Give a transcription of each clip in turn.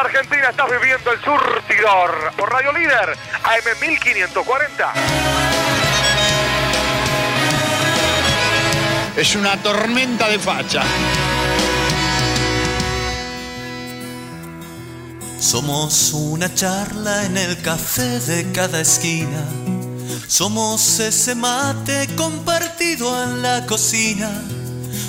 Argentina estás viviendo el surtidor por Radio Líder AM 1540. Es una tormenta de facha. Somos una charla en el café de cada esquina. Somos ese mate compartido en la cocina.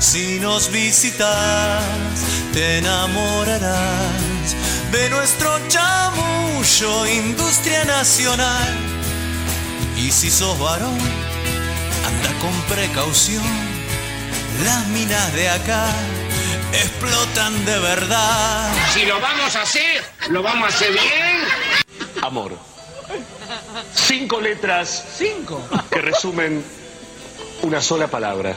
Si nos visitas, te enamorarás de nuestro chamullo, industria nacional. Y si sos varón, anda con precaución. Las minas de acá explotan de verdad. Si lo vamos a hacer, lo vamos a hacer bien. Amor. Cinco letras. Cinco. Que resumen una sola palabra.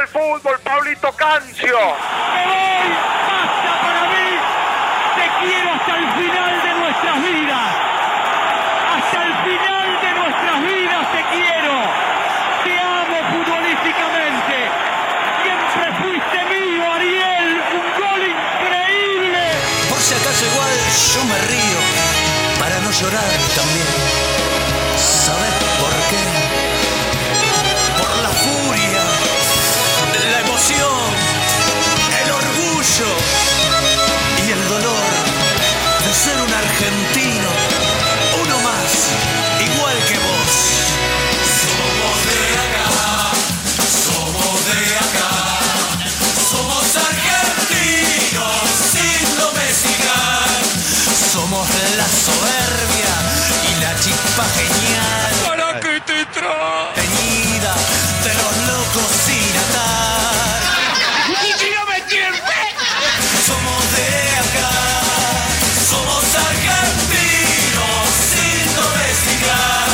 El fútbol, Pablito Cancio. ¡Me voy! ¡Basta para mí! ¡Te quiero hasta el final de nuestras vidas! ¡Hasta el final de nuestras vidas te quiero! ¡Te amo futbolísticamente! ¡Siempre fuiste mío, Ariel! ¡Un gol increíble! Por si acaso igual yo me río para no llorar soberbia y la chispa genial. ¿Para qué te? Teñida de los locos sin atar. Y si no me tiene Somos de acá, somos argentinos sin domesticar.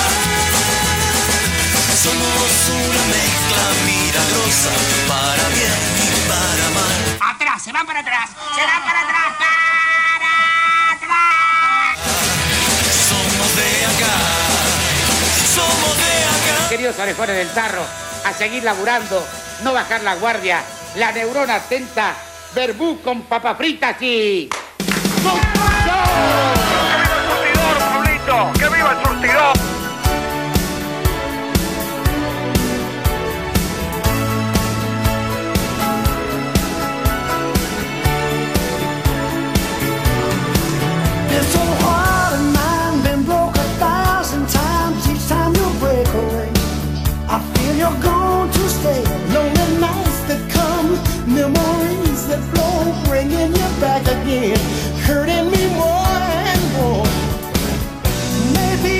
Somos una mezcla milagrosa para bien y para mal. Atrás, se van para atrás, Queridos orejones del tarro, a seguir laburando, no bajar la guardia, la neurona atenta, verbú con papas fritas y... ¡Que viva el surtidor, Pablito! ¡Que viva el surtidor! stay. Lonely nights that come, memories that flow, bringing you back again, hurting me more and more. Maybe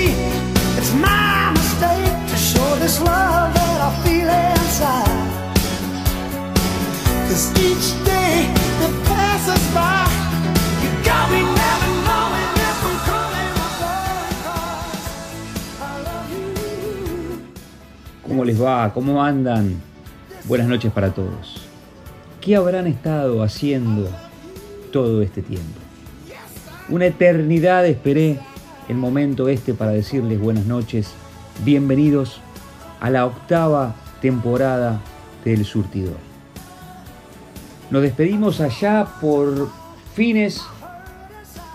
it's my mistake to show this love that I feel inside. Cause each day that passes by. ¿Cómo les va? ¿Cómo andan? Buenas noches para todos. ¿Qué habrán estado haciendo todo este tiempo? Una eternidad esperé el momento este para decirles buenas noches, bienvenidos a la octava temporada del Surtidor. Nos despedimos allá por fines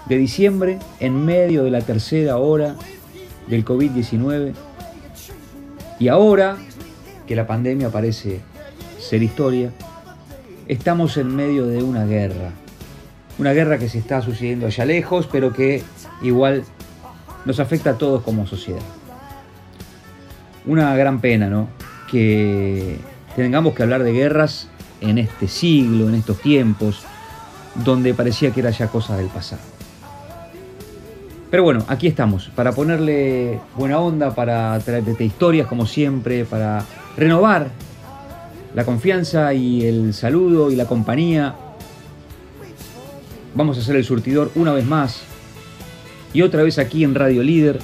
de diciembre, en medio de la tercera hora del COVID-19. Y ahora que la pandemia parece ser historia, estamos en medio de una guerra. Una guerra que se está sucediendo allá lejos, pero que igual nos afecta a todos como sociedad. Una gran pena, ¿no? Que tengamos que hablar de guerras en este siglo, en estos tiempos, donde parecía que era ya cosa del pasado. Pero bueno, aquí estamos, para ponerle buena onda, para traerte historias como siempre, para renovar la confianza y el saludo y la compañía. Vamos a hacer el surtidor una vez más y otra vez aquí en Radio Líder,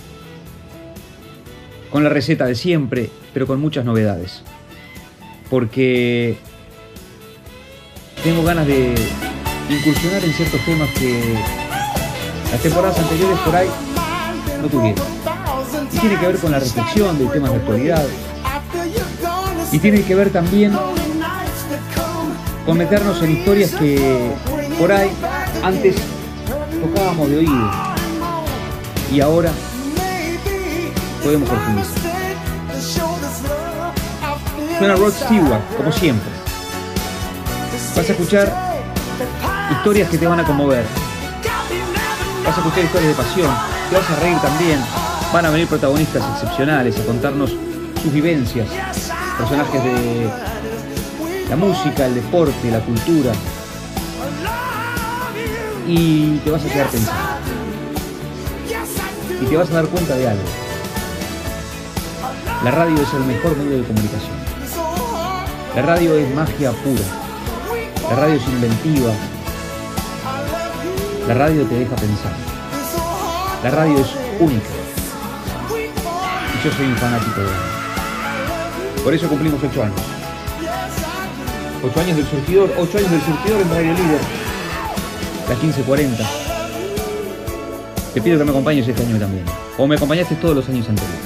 con la receta de siempre, pero con muchas novedades. Porque tengo ganas de incursionar en ciertos temas que las temporadas anteriores por ahí no tuvieron. Y tiene que ver con la reflexión de temas de actualidad. Y tiene que ver también con meternos en historias que por ahí antes tocábamos de oído. Y ahora podemos profundizar. Suena Rod Stewart, como siempre. Vas a escuchar historias que te van a conmover. Vas a escuchar historias de pasión. Te vas a reír también. Van a venir protagonistas excepcionales a contarnos sus vivencias. Personajes de la música, el deporte, la cultura. Y te vas a quedar pensando. Y te vas a dar cuenta de algo. La radio es el mejor medio de comunicación. La radio es magia pura. La radio es inventiva. La radio te deja pensar. La radio es única. Y yo soy un fanático de ella. Por eso cumplimos ocho años. Ocho años del surtidor, ocho años del surtidor en Radio Líder. Las 15.40. Te pido que me acompañes este año también. O me acompañaste todos los años anteriores.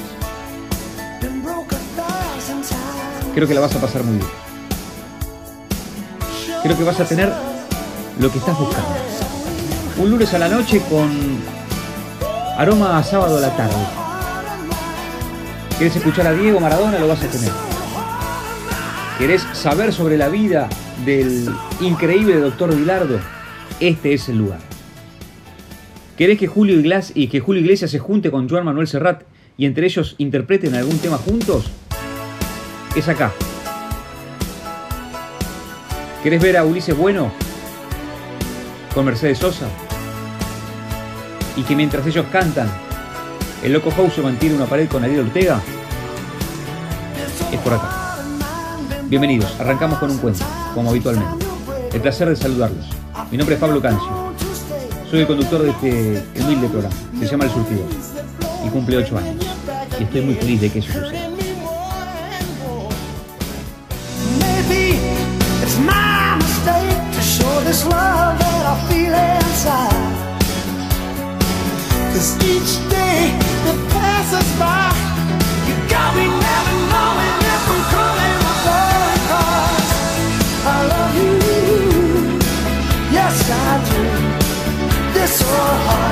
Creo que la vas a pasar muy bien. Creo que vas a tener lo que estás buscando. Un lunes a la noche con aroma a sábado a la tarde. ¿Quieres escuchar a Diego Maradona? Lo vas a tener. ¿Querés saber sobre la vida del increíble doctor Vilardo? Este es el lugar. ¿Querés que Julio, Iglesias, y que Julio Iglesias se junte con Joan Manuel Serrat y entre ellos interpreten algún tema juntos? Es acá. ¿Querés ver a Ulises Bueno con Mercedes Sosa? Y que mientras ellos cantan, el Loco House se mantiene una pared con Ariel Ortega? Es por acá. Bienvenidos, arrancamos con un cuento, como habitualmente. El placer de saludarlos. Mi nombre es Pablo Cancio. Soy el conductor de este humilde programa. Se llama El Surtidor. Y cumple 8 años. Y estoy muy feliz de que eso suceda. Cause each day that passes by, you got me never knowing if I'm coming I love you, yes I do. This so hard.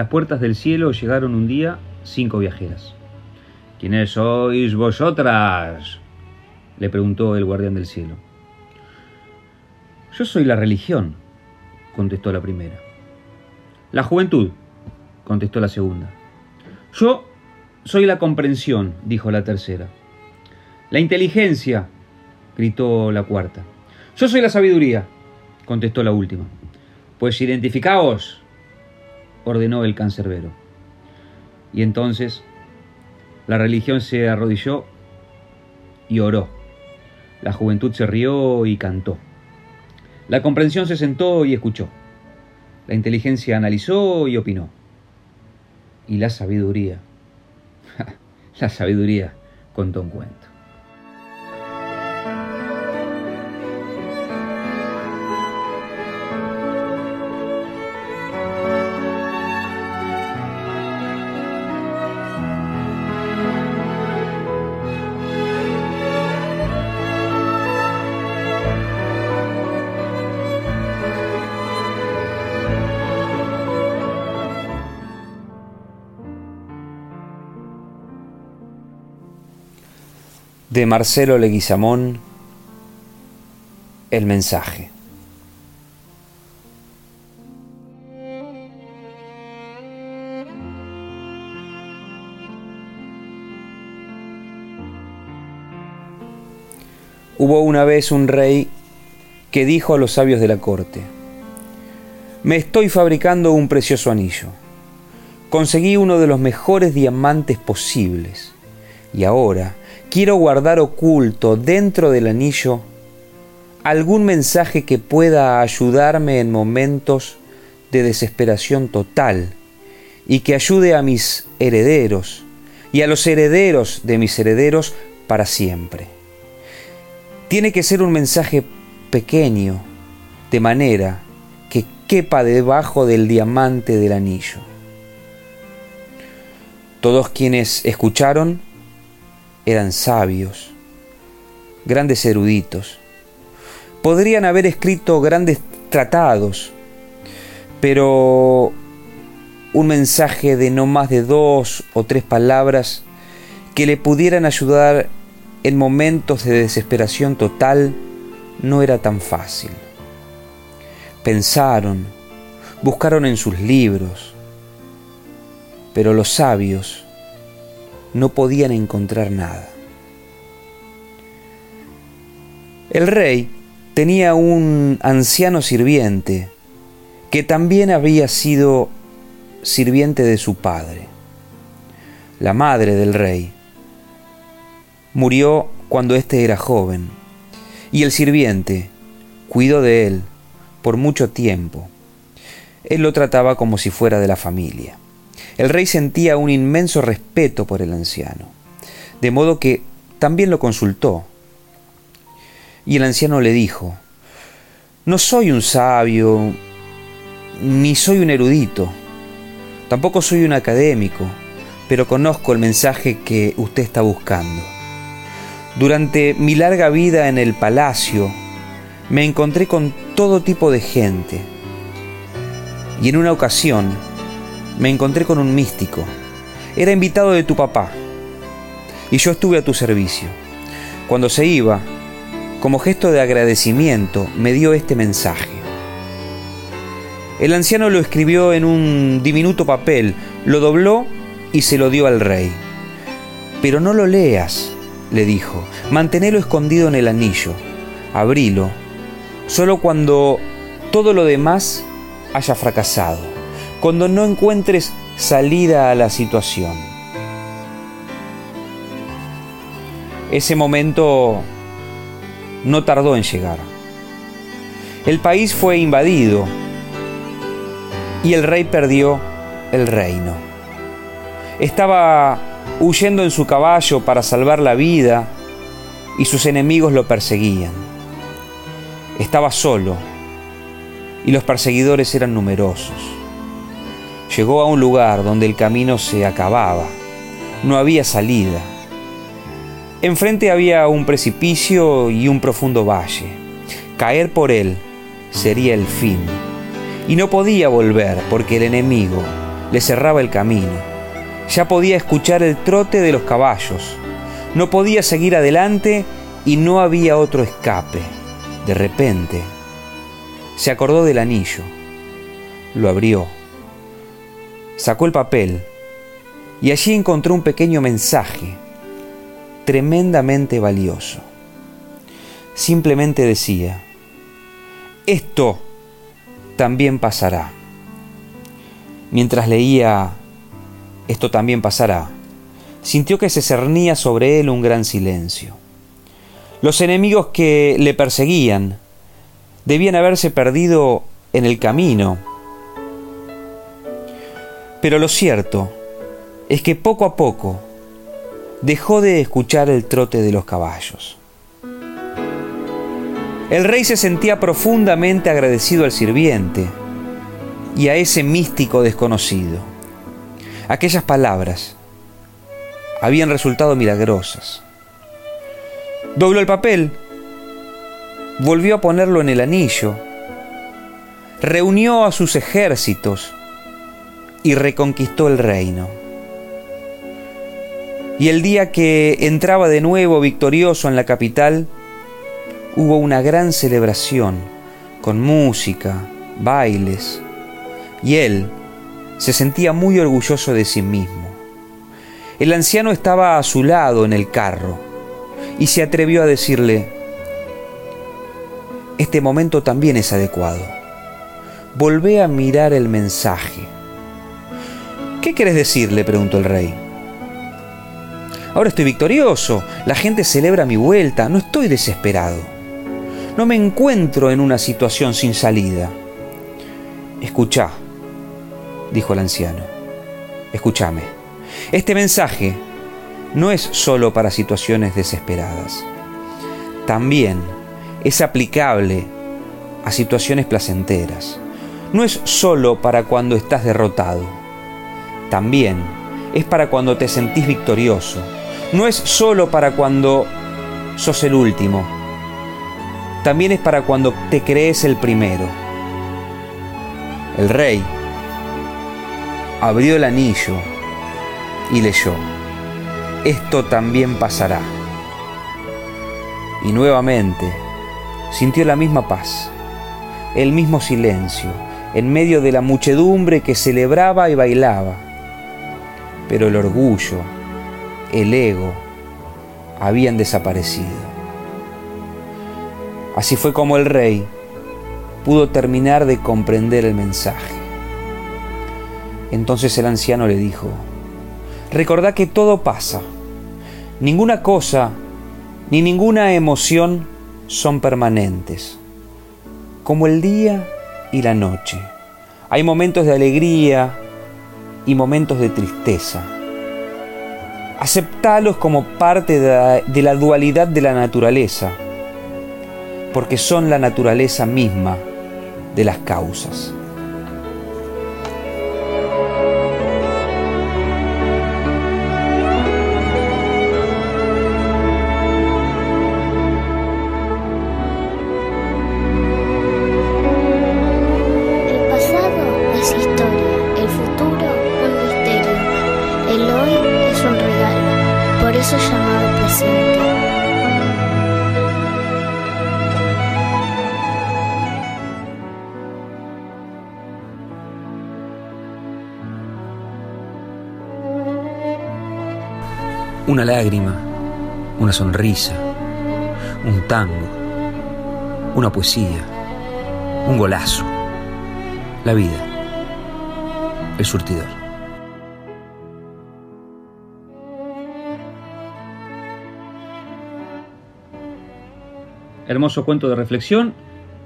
Las puertas del cielo llegaron un día cinco viajeras. ¿Quiénes sois vosotras? le preguntó el guardián del cielo. Yo soy la religión, contestó la primera. La juventud, contestó la segunda. Yo soy la comprensión, dijo la tercera. La inteligencia, gritó la cuarta. Yo soy la sabiduría, contestó la última. Pues identificaos, ordenó el cancerbero. Y entonces la religión se arrodilló y oró. La juventud se rió y cantó. La comprensión se sentó y escuchó. La inteligencia analizó y opinó. Y la sabiduría, la sabiduría contó un cuento. De Marcelo Leguizamón, El mensaje. Hubo una vez un rey que dijo a los sabios de la corte, me estoy fabricando un precioso anillo. Conseguí uno de los mejores diamantes posibles y ahora quiero guardar oculto dentro del anillo algún mensaje que pueda ayudarme en momentos de desesperación total y que ayude a mis herederos y a los herederos de mis herederos para siempre. Tiene que ser un mensaje pequeño, de manera que quepa debajo del diamante del anillo. Todos quienes escucharon eran sabios, grandes eruditos. Podrían haber escrito grandes tratados, pero un mensaje de no más de dos o tres palabras que le pudieran ayudar en momentos de desesperación total no era tan fácil. Pensaron, buscaron en sus libros, pero los sabios no podían encontrar nada. El rey tenía un anciano sirviente que también había sido sirviente de su padre. La madre del rey murió cuando éste era joven y el sirviente cuidó de él por mucho tiempo. Él lo trataba como si fuera de la familia. El rey sentía un inmenso respeto por el anciano, de modo que también lo consultó. Y el anciano le dijo, no soy un sabio, ni soy un erudito, tampoco soy un académico, pero conozco el mensaje que usted está buscando. Durante mi larga vida en el palacio, me encontré con todo tipo de gente. Y en una ocasión, me encontré con un místico. Era invitado de tu papá. Y yo estuve a tu servicio. Cuando se iba, como gesto de agradecimiento, me dio este mensaje. El anciano lo escribió en un diminuto papel, lo dobló y se lo dio al rey. Pero no lo leas, le dijo, manténelo escondido en el anillo, abrilo, solo cuando todo lo demás haya fracasado, cuando no encuentres salida a la situación. Ese momento no tardó en llegar. El país fue invadido y el rey perdió el reino. Estaba huyendo en su caballo para salvar la vida y sus enemigos lo perseguían. Estaba solo y los perseguidores eran numerosos. Llegó a un lugar donde el camino se acababa. No había salida. Enfrente había un precipicio y un profundo valle. Caer por él sería el fin. Y no podía volver porque el enemigo le cerraba el camino. Ya podía escuchar el trote de los caballos. No podía seguir adelante y no había otro escape. De repente, se acordó del anillo. Lo abrió. Sacó el papel y allí encontró un pequeño mensaje tremendamente valioso. Simplemente decía, esto también pasará. Mientras leía, esto también pasará, sintió que se cernía sobre él un gran silencio. Los enemigos que le perseguían debían haberse perdido en el camino. Pero lo cierto es que poco a poco dejó de escuchar el trote de los caballos. El rey se sentía profundamente agradecido al sirviente y a ese místico desconocido. Aquellas palabras habían resultado milagrosas. Dobló el papel, volvió a ponerlo en el anillo, reunió a sus ejércitos y reconquistó el reino. Y el día que entraba de nuevo victorioso en la capital, hubo una gran celebración con música, bailes, y él se sentía muy orgulloso de sí mismo. El anciano estaba a su lado en el carro y se atrevió a decirle, este momento también es adecuado. Volvé a mirar el mensaje. ¿Qué quieres decir? le preguntó el rey. Ahora estoy victorioso, la gente celebra mi vuelta, no estoy desesperado. No me encuentro en una situación sin salida. Escucha, dijo el anciano. Escúchame. Este mensaje no es solo para situaciones desesperadas. También es aplicable a situaciones placenteras. No es solo para cuando estás derrotado. También es para cuando te sentís victorioso. No es solo para cuando sos el último también es para cuando te crees el primero. El rey abrió el anillo y leyó, esto también pasará. Y nuevamente sintió la misma paz, el mismo silencio, en medio de la muchedumbre que celebraba y bailaba. Pero el orgullo, el ego, habían desaparecido. Así fue como el rey pudo terminar de comprender el mensaje. Entonces el anciano le dijo, recordá que todo pasa. Ninguna cosa ni ninguna emoción son permanentes, como el día y la noche. Hay momentos de alegría y momentos de tristeza. Aceptalos como parte de la, de la dualidad de la naturaleza porque son la naturaleza misma de las causas. Lágrima, una sonrisa, un tango, una poesía, un golazo. La vida, el surtidor. Hermoso cuento de reflexión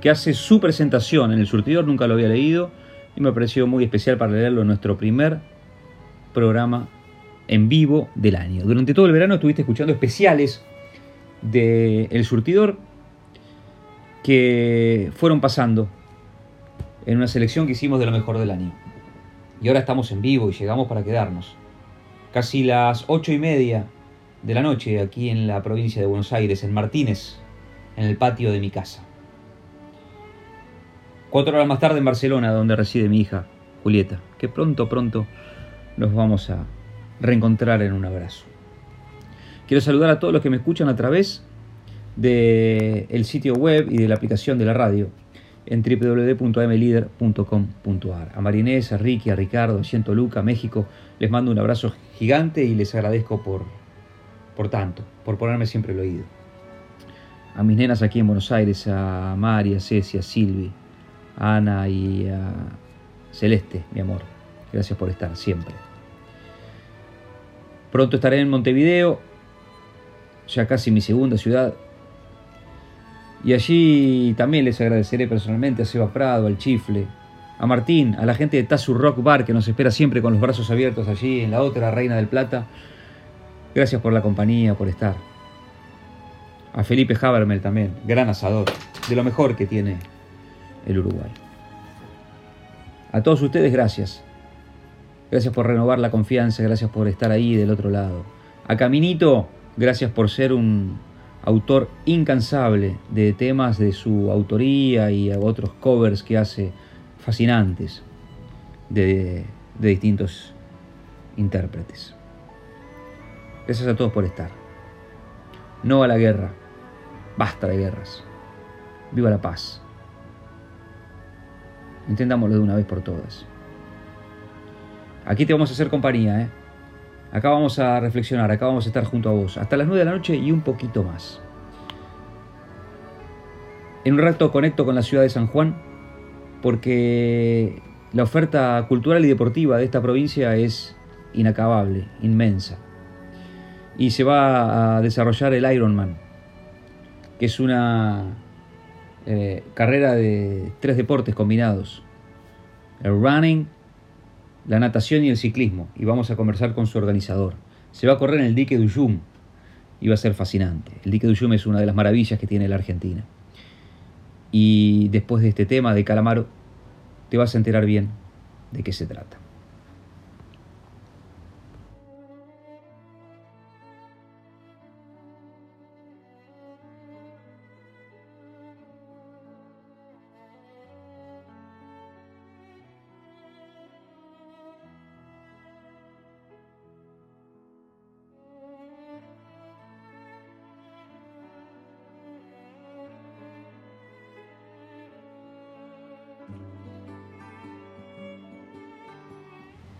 que hace su presentación en el surtidor, nunca lo había leído y me pareció muy especial para leerlo en nuestro primer programa en vivo del año. Durante todo el verano estuviste escuchando especiales de El Surtidor que fueron pasando en una selección que hicimos de lo mejor del año. Y ahora estamos en vivo y llegamos para quedarnos. Casi las ocho y media de la noche aquí en la provincia de Buenos Aires, en Martínez, en el patio de mi casa. Cuatro horas más tarde en Barcelona, donde reside mi hija, Julieta, que pronto, pronto nos vamos a reencontrar en un abrazo. Quiero saludar a todos los que me escuchan a través del sitio web y de la aplicación de la radio en www.amlider.com.ar. A Marinés, a Ricky, a Ricardo, a Ciento Luca, México, les mando un abrazo gigante y les agradezco por, por tanto, por ponerme siempre el oído. A mis nenas aquí en Buenos Aires, a María, a Ceci, a Silvi, a Ana y a Celeste, mi amor. Gracias por estar siempre. Pronto estaré en Montevideo, ya casi mi segunda ciudad. Y allí también les agradeceré personalmente a Seba Prado, al Chifle, a Martín, a la gente de Tazu Rock Bar que nos espera siempre con los brazos abiertos allí en la otra Reina del Plata. Gracias por la compañía, por estar. A Felipe Habermel también, gran asador, de lo mejor que tiene el Uruguay. A todos ustedes, gracias. Gracias por renovar la confianza, gracias por estar ahí del otro lado. A Caminito, gracias por ser un autor incansable de temas de su autoría y a otros covers que hace fascinantes de, distintos intérpretes. Gracias a todos por estar. No a la guerra. Basta de guerras. Viva la paz. Intentámoslo de una vez por todas. Aquí te vamos a hacer compañía, ¿eh? Acá vamos a reflexionar, acá vamos a estar junto a vos. Hasta las 9 de la noche y un poquito más. En un rato conecto con la ciudad de San Juan porque la oferta cultural y deportiva de esta provincia es inacabable, inmensa. Y se va a desarrollar el Ironman, que es una eh, carrera de tres deportes combinados. El running, la natación y el ciclismo. Y vamos a conversar con su organizador. Se va a correr en el dique de y va a ser fascinante. El dique de es una de las maravillas que tiene la Argentina. Y después de este tema de Calamaro, te vas a enterar bien de qué se trata.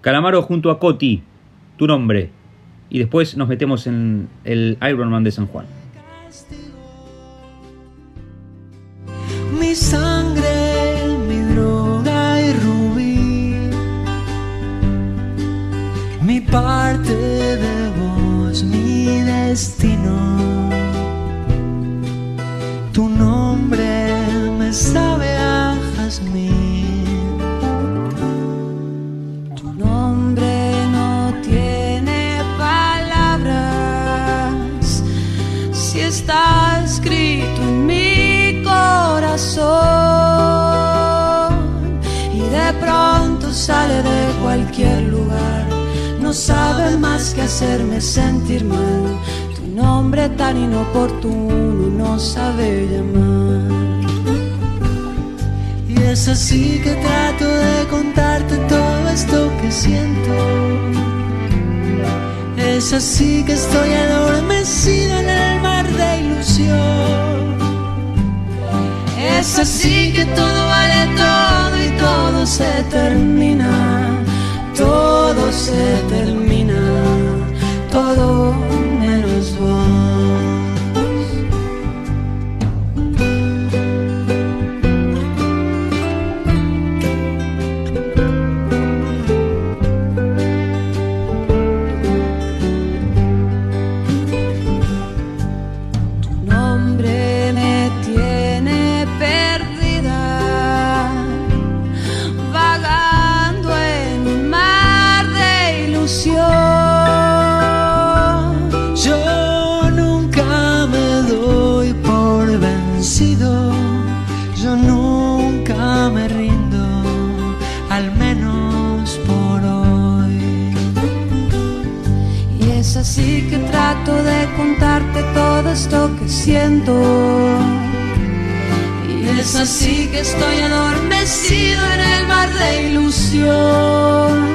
Calamaro junto a Coti, tu nombre. Y después nos metemos en el Ironman de San Juan. Mi sangre, mi droga y rubí. Mi parte de vos, mi destino. Sabe más que hacerme sentir mal. Tu nombre tan inoportuno no sabe llamar. Y es así que trato de contarte todo esto que siento. Es así que estoy adormecido en el mar de ilusión. Es así que todo vale todo y todo se termina. Se termina. Todo Y es así que estoy adormecido en el mar de ilusión.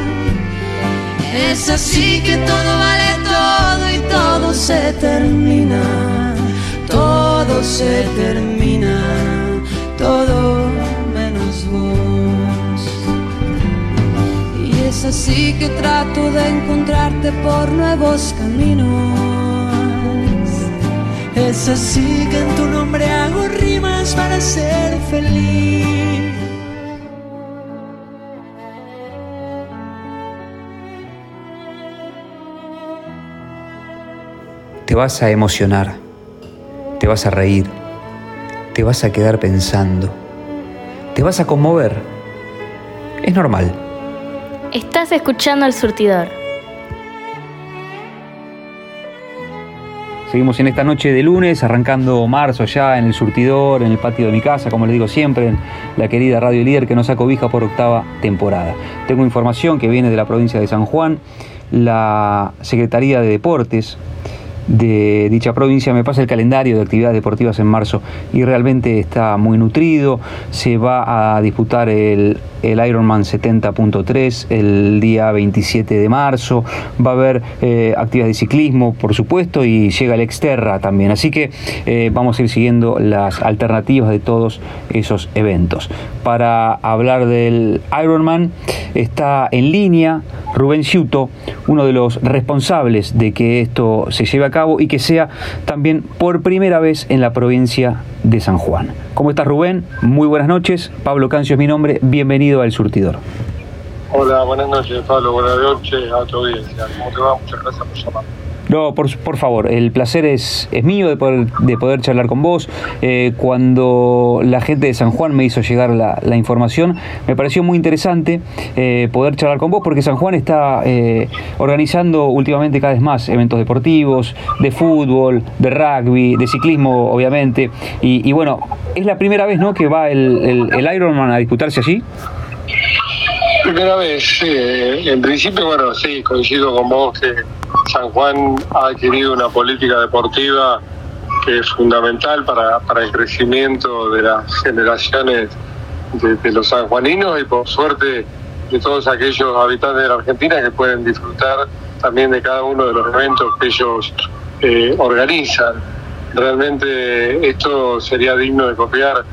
Es así que todo vale todo y todo se termina. Todo se termina. Todo menos vos. Y es así que trato de encontrarte por nuevos caminos. Es así que en tu nombre hago rimas para ser feliz. Te vas a emocionar, te vas a reír, te vas a quedar pensando, te vas a conmover. Es normal. Estás escuchando al surtidor. Seguimos en esta noche de lunes, arrancando marzo ya en el surtidor, en el patio de mi casa, como les digo siempre, en la querida Radio Líder que nos acobija por octava temporada. Tengo información que viene de la provincia de San Juan, la Secretaría de Deportes de dicha provincia me pasa el calendario de actividades deportivas en marzo y realmente está muy nutrido. Se va a disputar el, Ironman 70.3 el día 27 de marzo. Va a haber eh, actividades de ciclismo, por supuesto, y llega el Exterra también. Así que eh, vamos a ir siguiendo las alternativas de todos esos eventos. Para hablar del Ironman está en línea Rubén Ciuto, uno de los responsables de que esto se lleve a cabo y que sea también por primera vez en la provincia de San Juan. ¿Cómo estás Rubén? Muy buenas noches. Pablo Cancio es mi nombre. Bienvenido al Surtidor. Hola, buenas noches Pablo, buenas noches a tu audiencia. ¿Cómo te va? Muchas gracias por llamar. No, por, por favor, el placer es, es mío de poder, de poder charlar con vos. Eh, cuando la gente de San Juan me hizo llegar la, la información, me pareció muy interesante eh, poder charlar con vos porque San Juan está eh, organizando últimamente cada vez más eventos deportivos, de fútbol, de rugby, de ciclismo, obviamente. Y, y bueno, es la primera vez ¿no? que va el, el, el Ironman a disputarse allí. Primera vez, sí. En principio, bueno, sí, coincido con vos que San Juan ha adquirido una política deportiva que es fundamental para, para el crecimiento de las generaciones de, los sanjuaninos y por suerte de todos aquellos habitantes de la Argentina que pueden disfrutar también de cada uno de los eventos que ellos eh, organizan. Realmente esto sería digno de copiar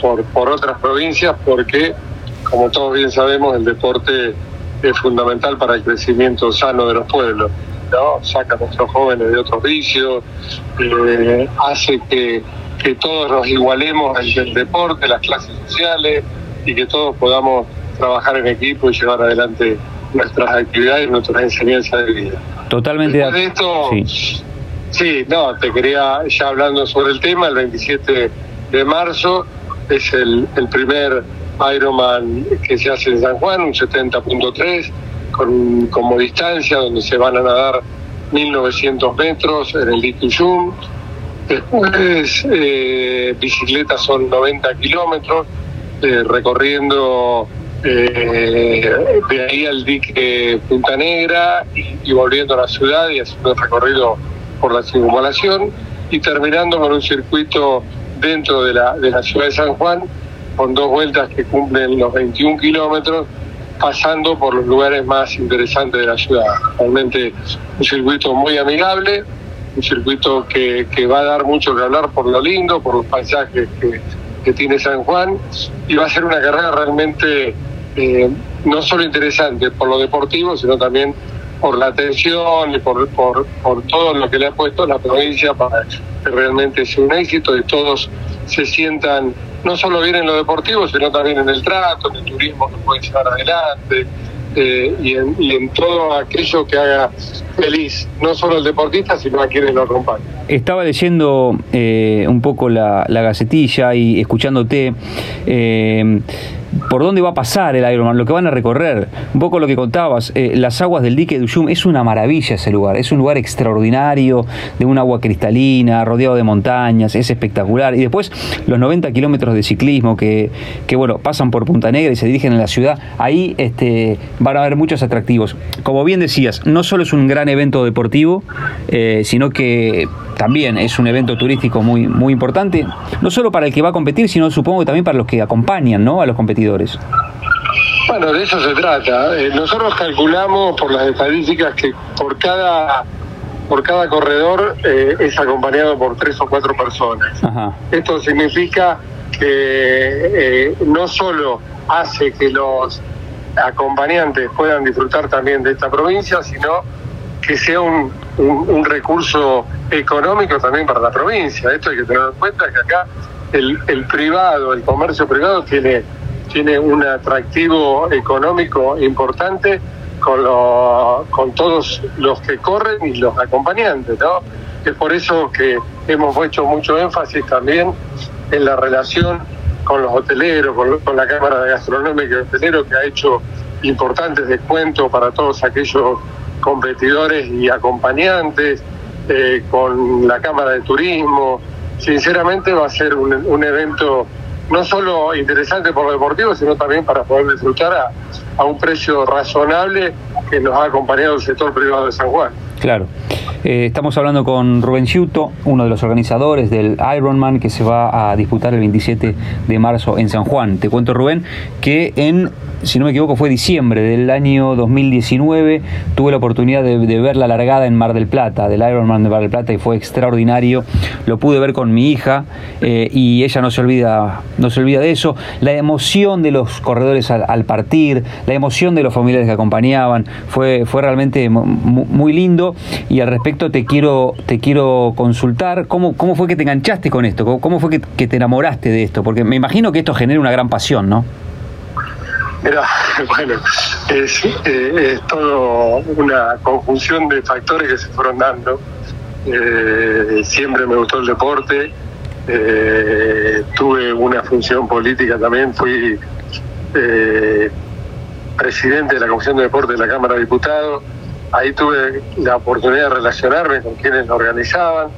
por, por otras provincias porque, como todos bien sabemos, el deporte es fundamental para el crecimiento sano de los pueblos. ¿No? saca a nuestros jóvenes de otros vicios, eh, hace que, que, todos nos igualemos en el deporte, las clases sociales y que todos podamos trabajar en equipo y llevar adelante nuestras actividades, nuestras enseñanzas de vida. Totalmente. Después de esto, sí. sí, no, te quería, ya hablando sobre el tema, el 27 de marzo es el, el primer Ironman que se hace en San Juan, un 70.3 con, como distancia, donde se van a nadar 1900 metros en el Dituyum. Después, eh, bicicletas son 90 kilómetros, eh, recorriendo eh, de ahí al dique Punta Negra y, volviendo a la ciudad y haciendo el recorrido por la circunvalación y terminando con un circuito dentro de la, de la ciudad de San Juan con dos vueltas que cumplen los 21 kilómetros pasando por los lugares más interesantes de la ciudad. Realmente un circuito muy amigable, un circuito que, que va a dar mucho que hablar por lo lindo, por los paisajes que, que tiene San Juan, y va a ser una carrera realmente eh, no solo interesante por lo deportivo, sino también por la atención y por, por, por todo lo que le ha puesto la provincia para que realmente sea un éxito y todos se sientan no solo bien en lo deportivo, sino también en el trato, en el turismo que puede llevar adelante eh, y, en, y, en, todo aquello que haga feliz, no solo el deportista, sino a quienes lo acompañan. Estaba leyendo eh, un poco la, la, gacetilla y escuchándote. Eh, por dónde va a pasar el Ironman, lo que van a recorrer, un poco lo que contabas, eh, las aguas del dique de Uyum, es una maravilla ese lugar, es un lugar extraordinario, de un agua cristalina, rodeado de montañas, es espectacular. Y después los 90 kilómetros de ciclismo que, que, bueno, pasan por Punta Negra y se dirigen a la ciudad, ahí este, van a haber muchos atractivos. Como bien decías, no solo es un gran evento deportivo, eh, sino que también es un evento turístico muy, muy importante, no solo para el que va a competir, sino supongo que también para los que acompañan ¿no? a los competidores. Bueno, de eso se trata. Eh, nosotros calculamos por las estadísticas que por cada por cada corredor eh, es acompañado por tres o cuatro personas. Ajá. Esto significa que eh, no solo hace que los acompañantes puedan disfrutar también de esta provincia, sino que sea un, un- un recurso económico también para la provincia. Esto hay que tener en cuenta que acá el, el privado, el comercio privado tiene, tiene un atractivo económico importante con, lo- con todos los que corren y los acompañantes, ¿no? Es por eso que hemos hecho mucho énfasis también en la relación con los hoteleros, con, la Cámara de Gastronómica y Hotelero, que ha hecho importantes descuentos para todos aquellos competidores y acompañantes, eh, con la Cámara de Turismo. Sinceramente va a ser un, un evento no solo interesante por lo deportivo, sino también para poder disfrutar a, a un precio razonable que nos ha acompañado el sector privado de San Juan. Claro. Eh, estamos hablando con Rubén Ciuto, uno de los organizadores del Ironman que se va a disputar el 27 de marzo en San Juan. Te cuento, Rubén, que en, si no me equivoco, fue diciembre del año 2019, tuve la oportunidad de, ver la largada en Mar del Plata, del Ironman de Mar del Plata, y fue extraordinario. Lo pude ver con mi hija eh, y ella no se olvida, no se olvida de eso. La emoción de los corredores al, partir, la emoción de los familiares que acompañaban, fue, fue realmente mu- mu- muy lindo. Y al respecto te quiero, te quiero consultar cómo, cómo fue que te enganchaste con esto, cómo, fue que te enamoraste de esto, porque me imagino que esto genera una gran pasión, ¿no? Mira, bueno, es, eh, es todo una conjunción de factores que se fueron dando. Eh, siempre me gustó el deporte, eh, tuve una función política también, fui eh, presidente de la Comisión de Deporte de la Cámara de Diputados. Ahí tuve la oportunidad de relacionarme con quienes lo organizaban.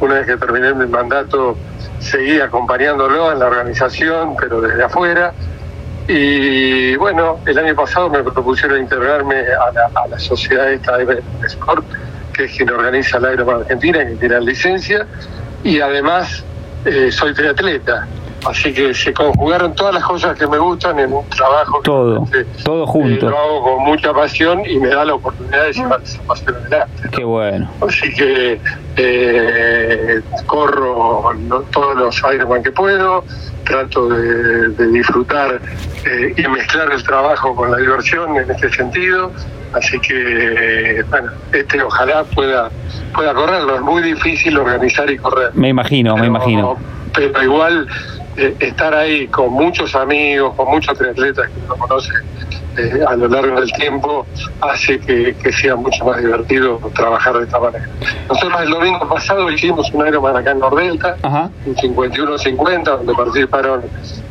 Una vez que terminé mi mandato, seguí acompañándolo en la organización, pero desde afuera. Y bueno, el año pasado me propusieron integrarme a la, a la sociedad esta de Sport, que es quien organiza el Ironman Argentina, que tiene la licencia, y además eh, soy triatleta. Así que se conjugaron todas las cosas que me gustan en un trabajo que Todo, todo eh, junto. lo hago con mucha pasión y me da la oportunidad de llevar esa pasión adelante. Qué bueno. Así que eh, corro ¿no? todos los Ironman que puedo, trato de, de disfrutar eh, y mezclar el trabajo con la diversión en este sentido. Así que, eh, bueno, este ojalá pueda, pueda correrlo. Es muy difícil organizar y correr. Me imagino, me imagino. Pero igual eh, estar ahí con muchos amigos, con muchos triatletas que uno conoce eh, a lo largo del tiempo, hace que, que sea mucho más divertido trabajar de esta manera. Nosotros el domingo pasado hicimos un Ironman acá en Nordelta, un 51-50, donde participaron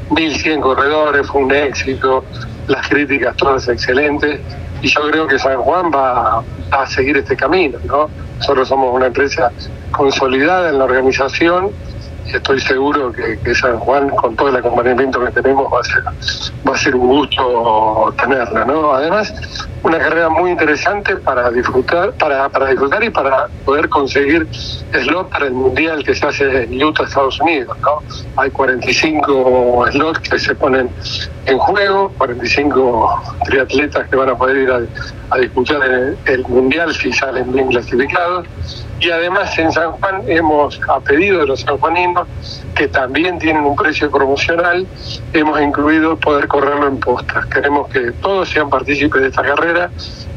1.100 corredores, fue un éxito, las críticas todas excelentes, y yo creo que San Juan va a seguir este camino, ¿no? Nosotros somos una empresa consolidada en la organización, estoy seguro que, San Juan, con todo el acompañamiento que tenemos, va a ser, va a ser un gusto tenerla, ¿no? Además, una carrera muy interesante para disfrutar, para, para disfrutar y para poder conseguir slot para el mundial que se hace en Utah, Estados Unidos, ¿no? Hay 45 slots que se ponen en juego, 45 triatletas que van a poder ir a, a disputar el, el mundial si salen bien clasificados. Y además en San Juan hemos, a pedido de los sanjuaninos, que también tienen un precio promocional, hemos incluido poder correrlo en postas. Queremos que todos sean partícipes de esta carrera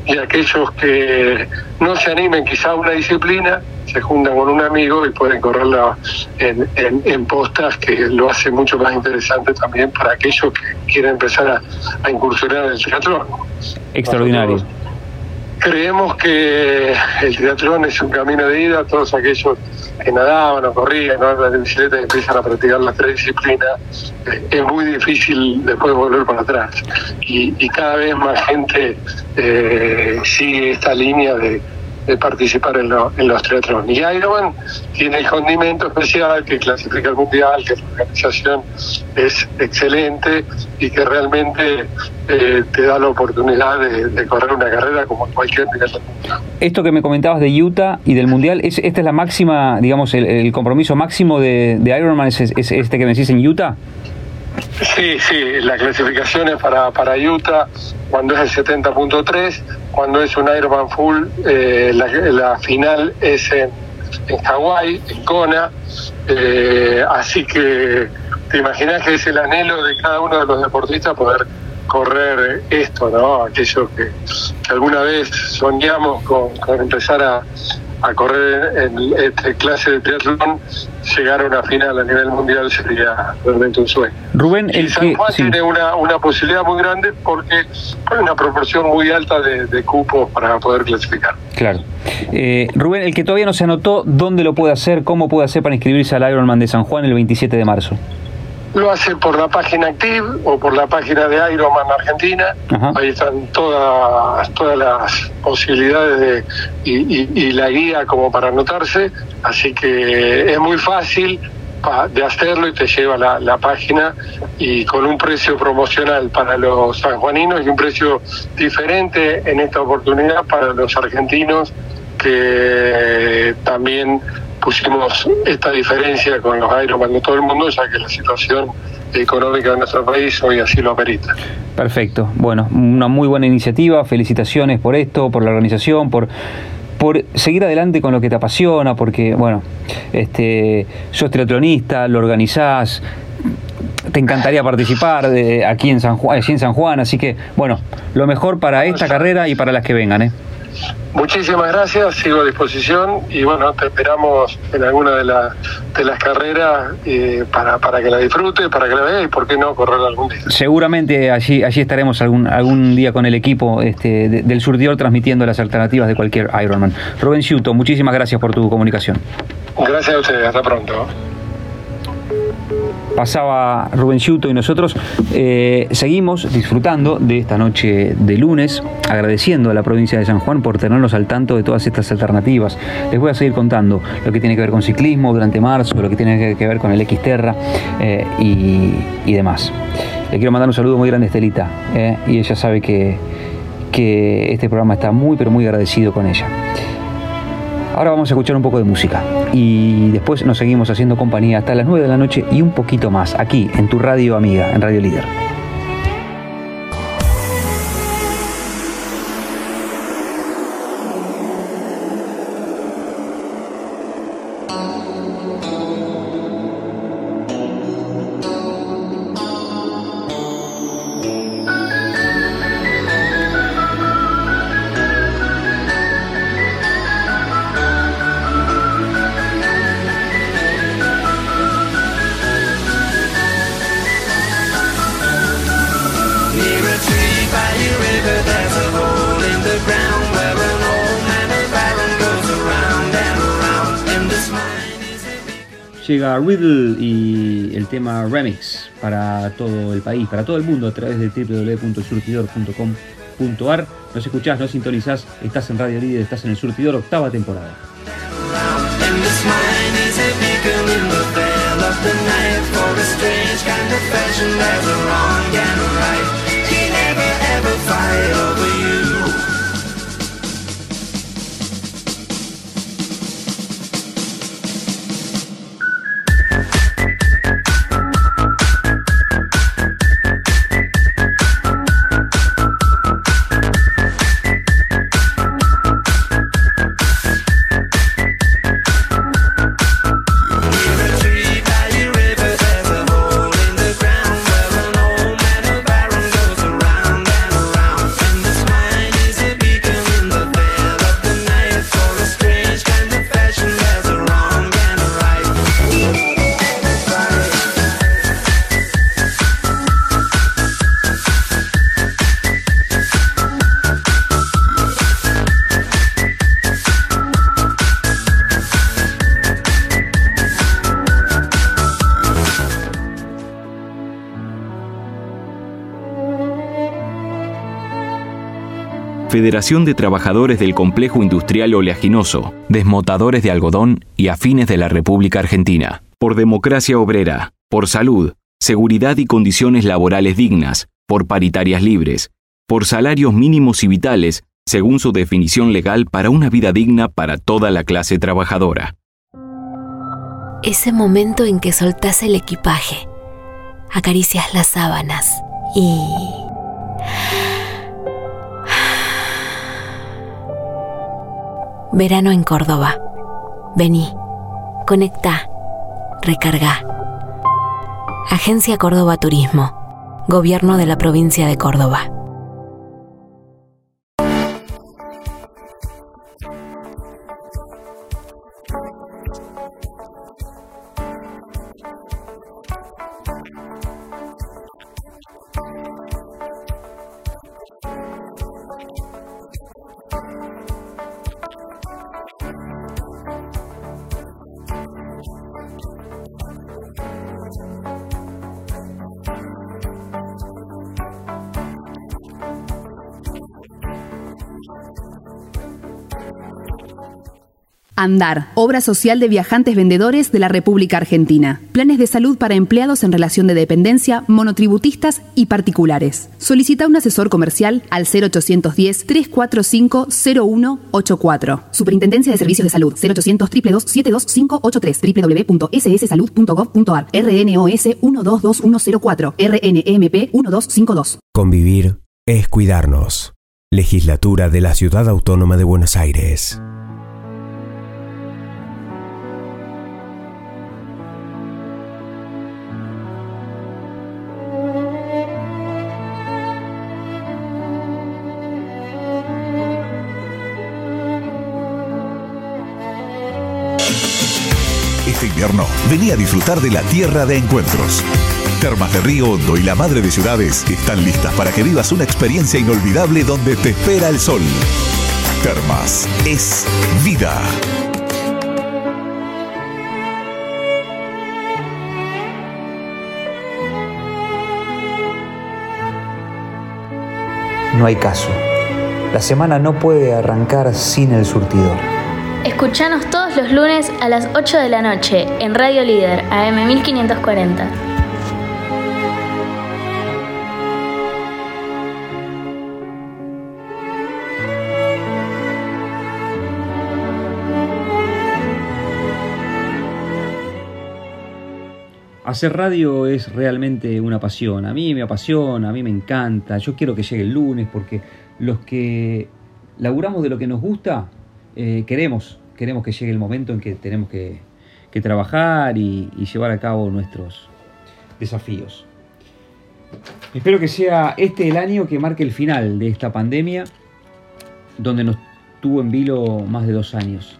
y aquellos que no se animen quizá a una disciplina, se juntan con un amigo y pueden correrla en, en, en postas, que lo hace mucho más interesante también para aquellos que quieren empezar a, a incursionar en el triatlón. Extraordinario. Creemos que el triatlón es un camino de ida, todos aquellos que nadaban o corrían, las de bicicleta que empiezan a practicar las tres disciplinas, eh, es muy difícil después volver para atrás. Y, y cada vez más gente eh, sigue esta línea de, de participar en, lo- en los triatlones. Y Ironman tiene el condimento especial que clasifica al mundial, que la organización es excelente y que realmente eh, te da la oportunidad de, de correr una carrera como cualquier mundo. Esto que me comentabas de Utah y del Mundial, es, ¿esta es la máxima, digamos, el, el compromiso máximo de, de Ironman, es, es este que me decís en Utah? Sí, sí, la clasificación es para, para Utah cuando es el 70.3, cuando es un Ironman full, eh, la, la final es en, en Hawái, en Kona, eh, así que te imaginas que es el anhelo de cada uno de los deportistas poder correr esto, ¿no? Aquello que, alguna vez soñamos con, con empezar a, a correr en este clase de triatlón, llegar a una final a nivel mundial sería realmente un sueño. Rubén, Y el San que... Juan sí. tiene una, una posibilidad muy grande porque hay una proporción muy alta de, de cupos para poder clasificar. Claro. Eh, Rubén, el que todavía no se anotó, ¿dónde lo puede hacer? ¿Cómo puede hacer para inscribirse al Ironman de San Juan el 27 de marzo? Lo hace por la página Active o por la página de Ironman Argentina. Ajá. Ahí están todas, todas las posibilidades de, y, y- y la guía como para anotarse. Así que es muy fácil pa- de hacerlo y te lleva la, la página y con un precio promocional para los sanjuaninos y un precio diferente en esta oportunidad para los argentinos que también pusimos esta diferencia con los Ironman de todo el mundo, ya que la situación económica de nuestro país hoy así lo amerita. Perfecto. Bueno, una muy buena iniciativa. Felicitaciones por esto, por la organización, por por seguir adelante con lo que te apasiona, porque, bueno, este, sos triatlonista, lo organizás, te encantaría participar de, aquí en San Juan, allí en San Juan, así que, bueno, lo mejor para esta carrera y para las que vengan, ¿eh? Muchísimas gracias, sigo a disposición y bueno, te esperamos en alguna de, la- de las carreras eh, para, para que la disfrutes, para que la veas y por qué no correr algún día. Seguramente allí, allí estaremos algún, algún día con el equipo este, de- del surtidor transmitiendo las alternativas de cualquier Ironman. Rubén Ciuto, muchísimas gracias por tu comunicación. Gracias a ustedes, hasta pronto. Pasaba Rubén Ciuto y nosotros eh, seguimos disfrutando de esta noche de lunes, agradeciendo a la provincia de San Juan por tenernos al tanto de todas estas alternativas. Les voy a seguir contando lo que tiene que ver con ciclismo durante marzo, lo que tiene que- ver con el Xterra eh, y, y demás. Le quiero mandar un saludo muy grande a Estelita eh, y ella sabe que, que este programa está muy pero muy agradecido con ella. Ahora vamos a escuchar un poco de música y después nos seguimos haciendo compañía hasta las 9 de la noche y un poquito más aquí en tu radio amiga, en Radio Líder. Riddle y el tema Remix para todo el país, para todo el mundo a través de www.surtidor.com.ar. Nos escuchás, nos sintonizás, estás en Radio Líder, estás en el Surtidor, octava temporada. Federación de Trabajadores del Complejo Industrial Oleaginoso, Desmotadores de Algodón y Afines de la República Argentina. Por democracia obrera, por salud, seguridad y condiciones laborales dignas, por paritarias libres, por salarios mínimos y vitales, según su definición legal para una vida digna para toda la clase trabajadora. Ese momento en que soltás el equipaje, acaricias las sábanas y... Verano en Córdoba. Vení, conecta, recarga. Agencia Córdoba Turismo. Gobierno de la provincia de Córdoba. Andar, obra social de viajantes vendedores de la República Argentina. Planes de salud para empleados en relación de dependencia, monotributistas y particulares. Solicita un asesor comercial al 0810-345-0184. Superintendencia de Servicios de Salud 0800 72583 www.sssalud.gov.ar RNOS 122104 RNMP 1252. Convivir es cuidarnos. Legislatura de la Ciudad Autónoma de Buenos Aires. Este invierno, vení a disfrutar de la tierra de encuentros. Termas de Río Hondo y la Madre de Ciudades están listas para que vivas una experiencia inolvidable donde te espera el sol. Termas es vida. No hay caso. La semana no puede arrancar sin el surtidor. Escuchanos todos los lunes a las 8 de la noche en Radio Líder AM 1540. Hacer radio es realmente una pasión. A mí me apasiona, a mí me encanta. Yo quiero que llegue el lunes porque los que laburamos de lo que nos gusta, eh, queremos, queremos que llegue el momento en que tenemos que, que trabajar y, llevar a cabo nuestros desafíos. Espero que sea este el año que marque el final de esta pandemia, donde nos tuvo en vilo más de dos años.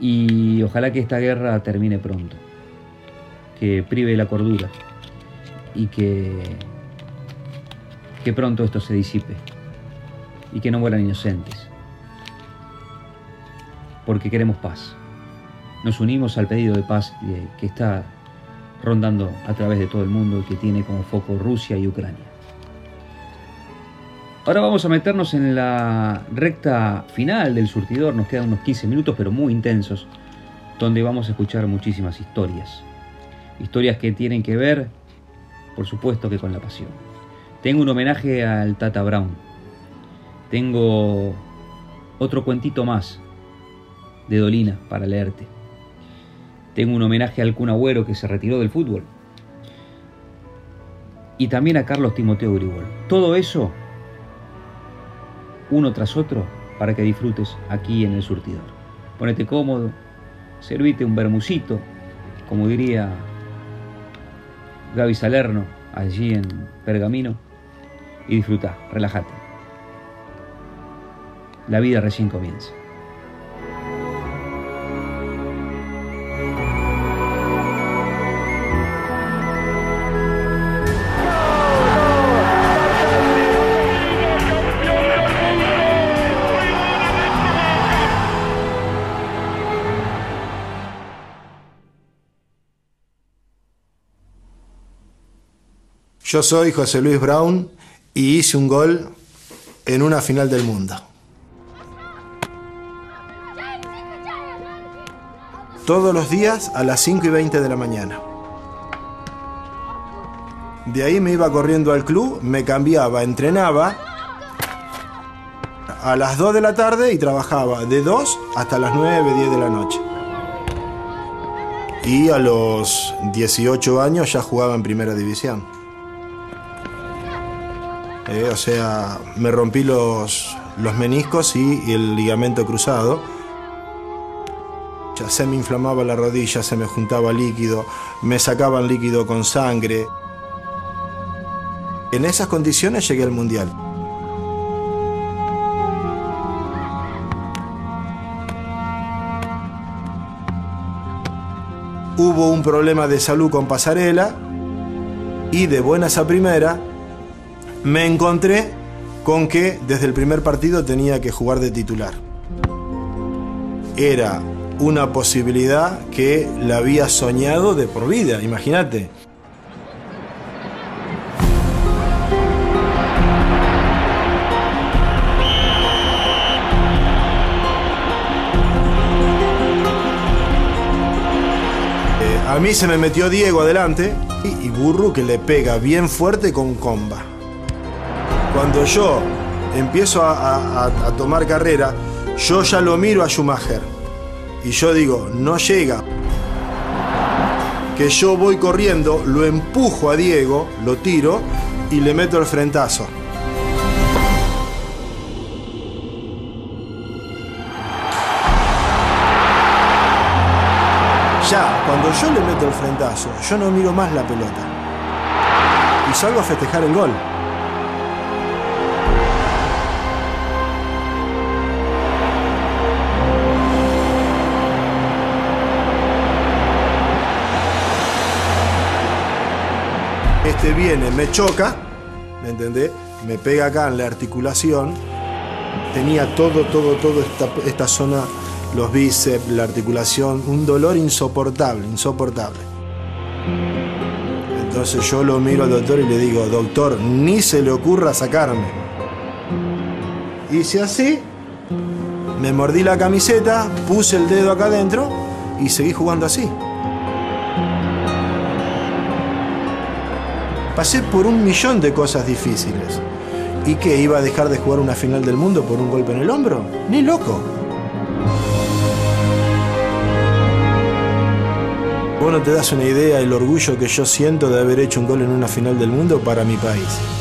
Y ojalá que esta guerra termine pronto, que prive la cordura y que, que pronto esto se disipe y que no mueran inocentes, porque queremos paz. Nos unimos al pedido de paz que está rondando a través de todo el mundo y que tiene como foco Rusia y Ucrania. Ahora vamos a meternos en la recta final del surtidor, nos quedan unos 15 minutos pero muy intensos, donde vamos a escuchar muchísimas historias. Historias que tienen que ver, por supuesto que con la pasión. Tengo un homenaje al Tata Brown. Tengo otro cuentito más de Dolina para leerte. Tengo un homenaje al Kun Agüero que se retiró del fútbol. Y también a Carlos Timoteo Gribol. Todo eso, uno tras otro, para que disfrutes aquí en el surtidor. Ponete cómodo, servite un bermucito, como diría Gaby Salerno allí en Pergamino, y disfruta, relájate. La vida recién comienza. Yo soy José Luis Brown y hice un gol en una final del mundo. Todos los días a las 5 y 20 de la mañana. De ahí me iba corriendo al club, me cambiaba, entrenaba a las 2 de la tarde y trabajaba de 2 hasta las 9, 10 de la noche. Y a los 18 años ya jugaba en primera división. Eh, o sea, me rompí los, los meniscos y, el ligamento cruzado. Se me inflamaba la rodilla, se me juntaba líquido, me sacaban líquido con sangre. En esas condiciones llegué al Mundial. Hubo un problema de salud con Pasarela y de buenas a primera me encontré con que desde el primer partido tenía que jugar de titular. Era una posibilidad que la había soñado de por vida, imagínate. Eh, a mí se me metió Diego adelante y, y Burru que le pega bien fuerte con comba. Cuando yo empiezo a, tomar carrera, yo ya lo miro a Schumacher. Y yo digo, no llega. Que yo voy corriendo, lo empujo a Diego, lo tiro y le meto el frentazo. Ya, cuando yo le meto el frentazo, yo no miro más la pelota. Y salgo a festejar el gol. Viene, me choca, ¿me entendés? Me pega acá en la articulación. Tenía todo, todo, todo esta, esta zona, los bíceps, la articulación, un dolor insoportable, insoportable. Entonces yo lo miro al doctor y le digo, doctor, ni se le ocurra sacarme. Hice así, me mordí la camiseta, puse el dedo acá adentro y seguí jugando así. Pasé por un millón de cosas difíciles. ¿Y qué? ¿Iba a dejar de jugar una final del mundo por un golpe en el hombro? Ni loco. Vos no te das una idea del orgullo que yo siento de haber hecho un gol en una final del mundo para mi país.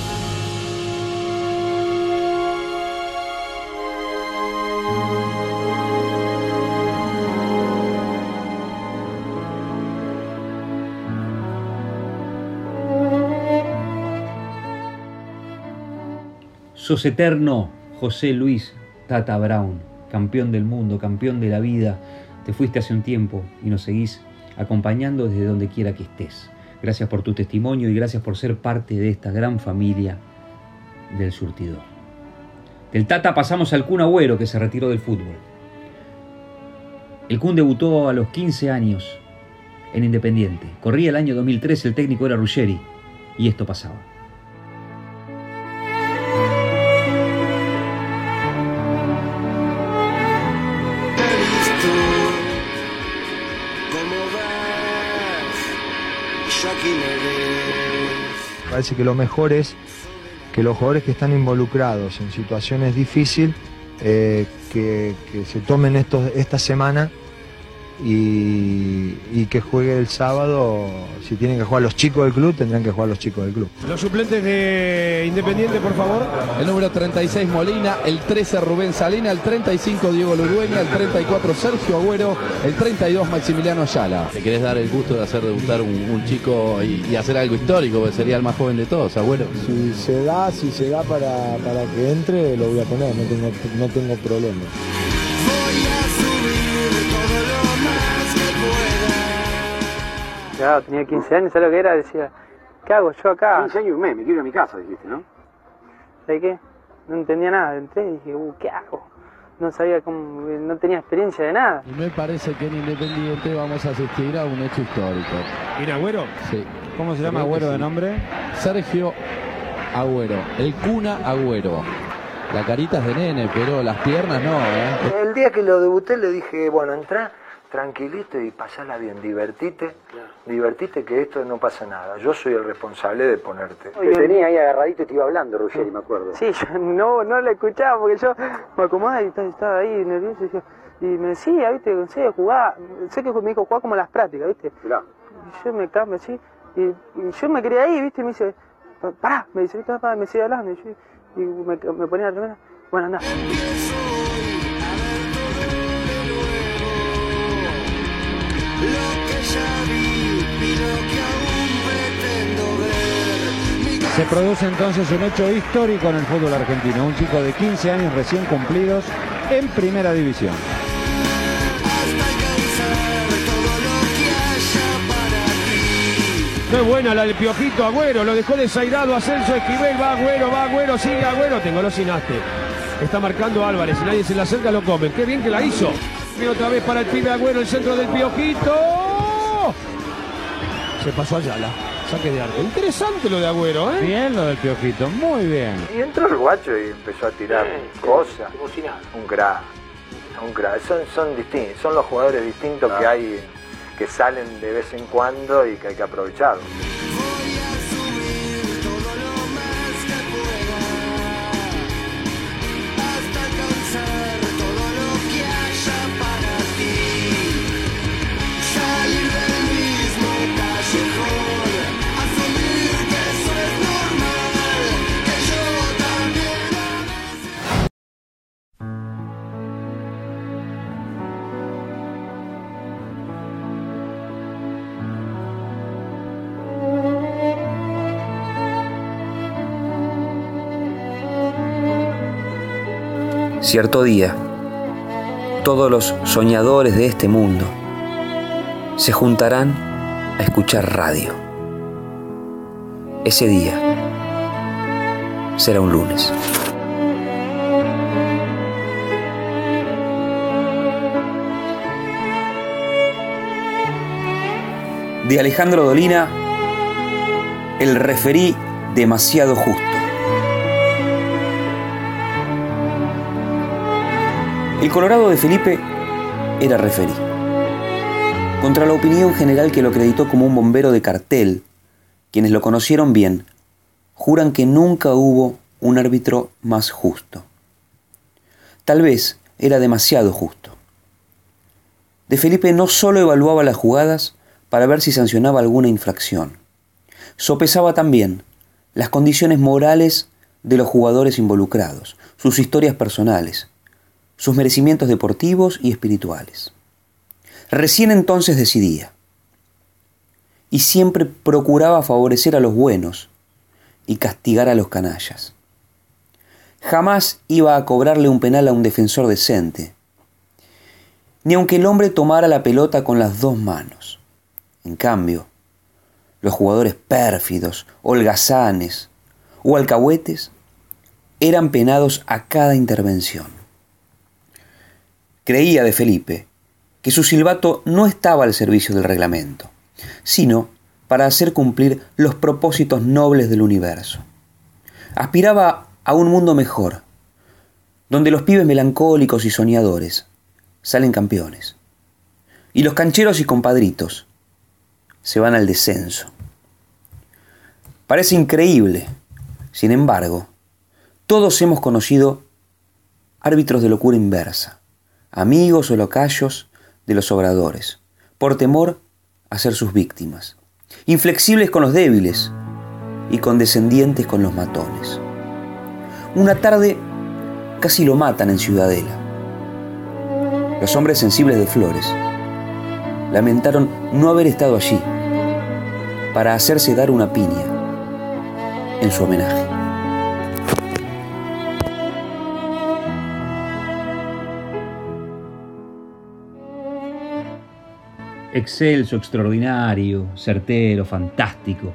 Sos eterno, José Luis Tata Brown, campeón del mundo, campeón de la vida. Te fuiste hace un tiempo y nos seguís acompañando desde donde quiera que estés. Gracias por tu testimonio y gracias por ser parte de esta gran familia del surtidor. Del Tata pasamos al Kun Agüero que se retiró del fútbol. El Kun debutó a los 15 años en Independiente. Corría el año 2003, el técnico era Ruggeri y esto pasaba. Parece que lo mejor es que los jugadores que están involucrados en situaciones difíciles, eh, que, que se tomen estos, esta semana y, y que juegue el sábado. Si tienen que jugar los chicos del club, tendrán que jugar los chicos del club. Los suplentes de Independiente, por favor. El número 36 Molina, el 13 Rubén Salina, el 35 Diego Lurueña, el 34 Sergio Agüero, el 32 Maximiliano Ayala. ¿Te querés dar el gusto de hacer debutar un, un chico y, y hacer algo histórico? Porque sería el más joven de todos, Agüero. Si se da, si se da para, para que entre, lo voy a poner, no tengo, no tengo problema. Claro, tenía 15 años, ¿sabes lo que era? Decía, ¿qué hago yo acá? 15 años y un mes, me quiero ir a mi casa, dijiste, ¿no? ¿Sabes qué? No entendía nada, entré y dije, uh, ¿qué hago? No sabía cómo, no tenía experiencia de nada. Y me parece que en Independiente vamos a asistir a un hecho histórico. ¿Ir Agüero? Sí. ¿Cómo se llama Creo Agüero de nombre? Sergio Agüero, el Cuna Agüero. La carita es de nene, pero las piernas no, ¿eh? El día que lo debuté le dije, bueno, entra tranquilito y pasala bien, divertite, divertite que esto no pasa nada. Yo soy el responsable de ponerte. Te tenía ahí agarradito y te iba hablando, Ruggeri, me acuerdo. Sí, yo no, no la escuchaba porque yo me acomodaba y estaba- ahí nervioso y, decía- y me decía, viste, en serio, jugaba, sé que me dijo, jugaba como las prácticas, viste. Y yo me cambio así, y, y yo me quedé ahí, viste, y me dice, pará, me dice, papá, me sigue hablando, y, yo, y me, me ponía la primera, bueno, anda. Se produce entonces un hecho histórico en el fútbol argentino. Un chico de 15 años recién cumplidos en primera división. No es buena la del Piojito Agüero, lo dejó desairado Ascenso Esquivel, va Agüero, va Agüero, sigue Agüero, te golosinaste. Está marcando Álvarez, si nadie se le acerca lo comen. Qué bien que la hizo. Viene otra vez para el pibe Agüero, el centro del Piojito. Se pasó Ayala, saque de arco. Interesante lo de Agüero, ¿eh? Bien lo del Piojito, muy bien. Y entró el guacho y empezó a tirar cosas. Un crack, un crack. Son, son distintos, son los jugadores distintos que hay, que salen de vez en cuando y que hay que aprovecharlos. Cierto día, todos los soñadores de este mundo se juntarán a escuchar radio. Ese día será un lunes. De Alejandro Dolina, el referí demasiado justo. El Colorado de Felipe era referí. Contra la opinión general que lo acreditó como un bombero de cartel, quienes lo conocieron bien, juran que nunca hubo un árbitro más justo. Tal vez era demasiado justo. De Felipe no solo evaluaba las jugadas para ver si sancionaba alguna infracción, sopesaba también las condiciones morales de los jugadores involucrados, sus historias personales, sus merecimientos deportivos y espirituales. Recién entonces decidía. Y siempre procuraba favorecer a los buenos y castigar a los canallas. Jamás iba a cobrarle un penal a un defensor decente, ni aunque el hombre tomara la pelota con las dos manos. En cambio, los jugadores pérfidos, holgazanes o alcahuetes eran penados a cada intervención. Creía de Felipe que su silbato no estaba al servicio del reglamento, sino para hacer cumplir los propósitos nobles del universo. Aspiraba a un mundo mejor, donde los pibes melancólicos y soñadores salen campeones, y los cancheros y compadritos se van al descenso. Parece increíble, sin embargo, todos hemos conocido árbitros de locura inversa, amigos o locayos de los obradores, por temor a ser sus víctimas, inflexibles con los débiles y condescendientes con los matones. Una tarde casi lo matan en Ciudadela. Los hombres sensibles de Flores lamentaron no haber estado allí para hacerse dar una piña en su homenaje. Excelso, extraordinario, certero, fantástico.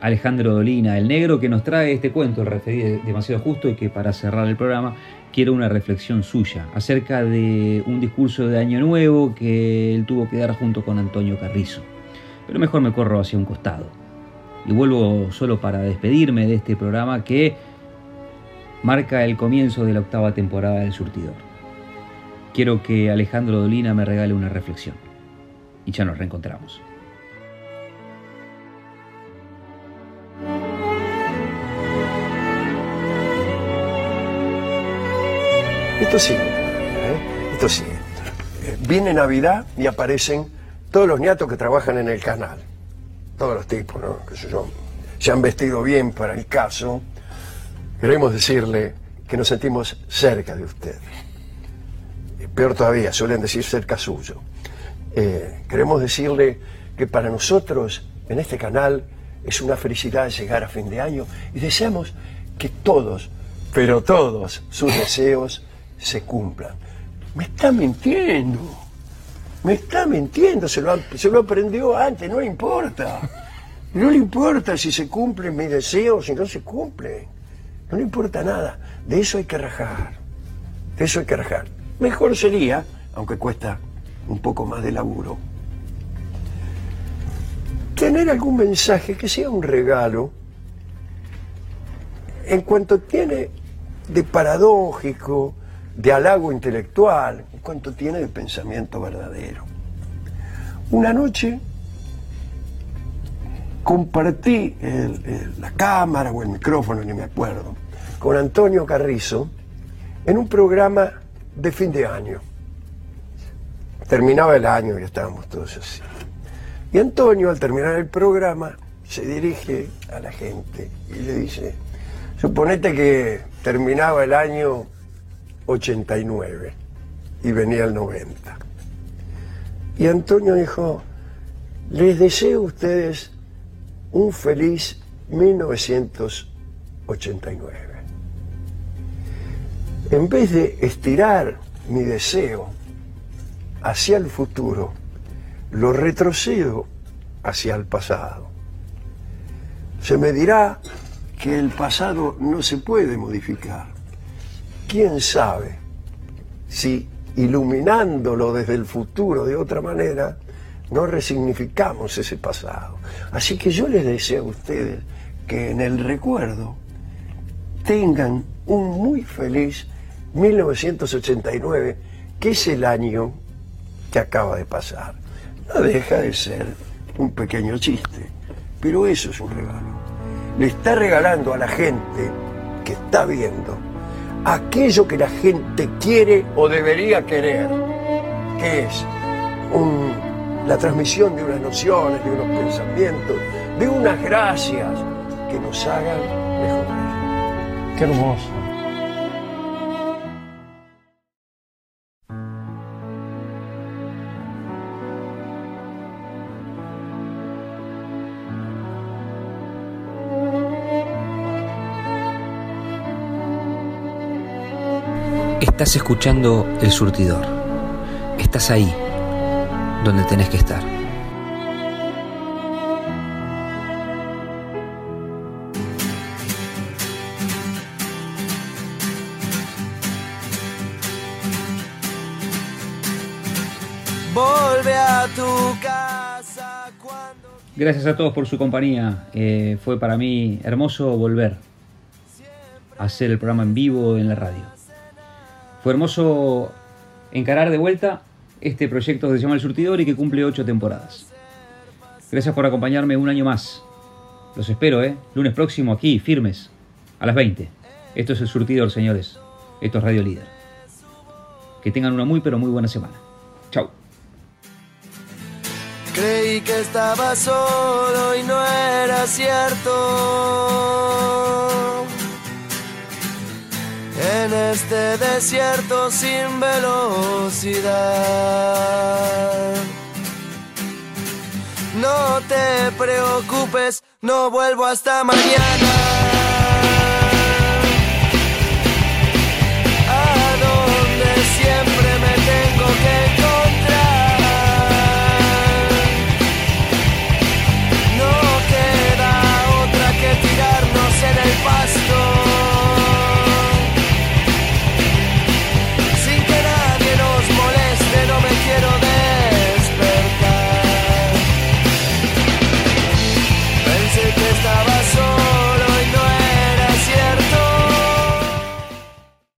Alejandro Dolina, el negro que nos trae este cuento, el referido demasiado justo, y que para cerrar el programa quiero una reflexión suya acerca de un discurso de Año Nuevo que él tuvo que dar junto con Antonio Carrizo. Pero mejor me corro hacia un costado. Y vuelvo solo para despedirme de este programa que marca el comienzo de la octava temporada del Surtidor. Quiero que Alejandro Dolina me regale una reflexión. Y ya nos reencontramos. Esto sí, ¿eh? esto sí. Eh, Viene Navidad y aparecen todos los niatos que trabajan en el canal. Todos los tipos, ¿no? Yo. Se han vestido bien para el caso. Queremos decirle que nos sentimos cerca de usted. Eh, Peor todavía, suelen decir cerca suyo. Eh, queremos decirle que para nosotros en este canal es una felicidad llegar a fin de año y deseamos que todos, pero todos sus deseos se cumplan. Me está mintiendo. Me está mintiendo, se lo, aprendió antes, no importa. No le importa si se cumplen mis deseos, si no se cumplen. No le importa nada. De eso hay que rajar. De eso hay que rajar. Mejor sería, aunque cuesta un poco más de laburo, tener algún mensaje que sea un regalo en cuanto tiene de paradójico, de halago intelectual, en cuanto tiene de pensamiento verdadero. Una noche compartí la cámara o el micrófono, ni me acuerdo, con Antonio Carrizo en un programa de fin de año. Terminaba el año y estábamos todos así. Y Antonio, al terminar el programa, se dirige a la gente y le dice, suponete que terminaba el año 89 y venía el 90. Y Antonio dijo, les deseo a ustedes un feliz 1989. En vez de estirar mi deseo hacia el futuro, lo retrocedo hacia el pasado. Se me dirá que el pasado no se puede modificar. ¿Quién sabe si iluminándolo desde el futuro de otra manera, no resignificamos ese pasado? Así que yo les deseo a ustedes que en el recuerdo tengan un muy feliz 1989, que es el año que acaba de pasar. No deja de ser un pequeño chiste, pero eso es un regalo. Le está regalando a la gente que está viendo aquello que la gente quiere o debería querer, que es la transmisión de unas nociones, de unos pensamientos, de unas gracias que nos hagan mejores. Qué hermoso. Estás escuchando El Surtidor. Estás ahí, donde tenés que estar. Volve a tu casa cuando Gracias a todos por su compañía. Eh, fue para mí hermoso volver a hacer el programa en vivo en la radio. Hermoso encarar de vuelta este proyecto que se llama El Surtidor y que cumple ocho temporadas. Gracias por acompañarme un año más. Los espero, ¿eh? Lunes próximo aquí, firmes, a las 20. Esto es El Surtidor, señores. Esto es Radio Líder. Que tengan una muy, pero muy buena semana. Chau. creí que estaba solo y no era cierto. En este desierto sin velocidad. No te preocupes, no vuelvo hasta mañana.